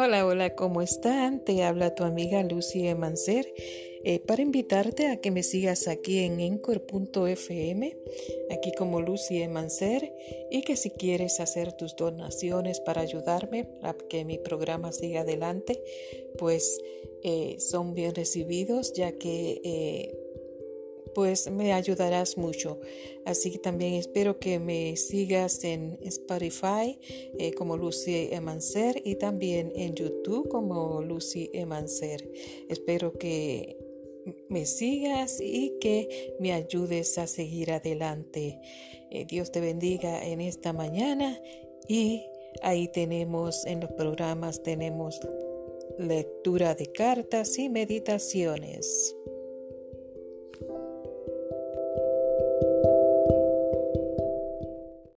Hola, hola, ¿cómo están? Te habla tu amiga Lucy Emancer eh, para invitarte a que me sigas aquí en Encore.fm, aquí como Lucy Emancer, y que si quieres hacer tus donaciones para ayudarme a que mi programa siga adelante, pues eh, son bien recibidos, ya que eh, pues me ayudarás mucho. Así que también espero que me sigas en Spotify eh, como Lucy Emancer y también en YouTube como Lucy Emancer. Espero que me sigas y que me ayudes a seguir adelante. Eh, Dios te bendiga en esta mañana y ahí tenemos en los programas tenemos lectura de cartas y meditaciones.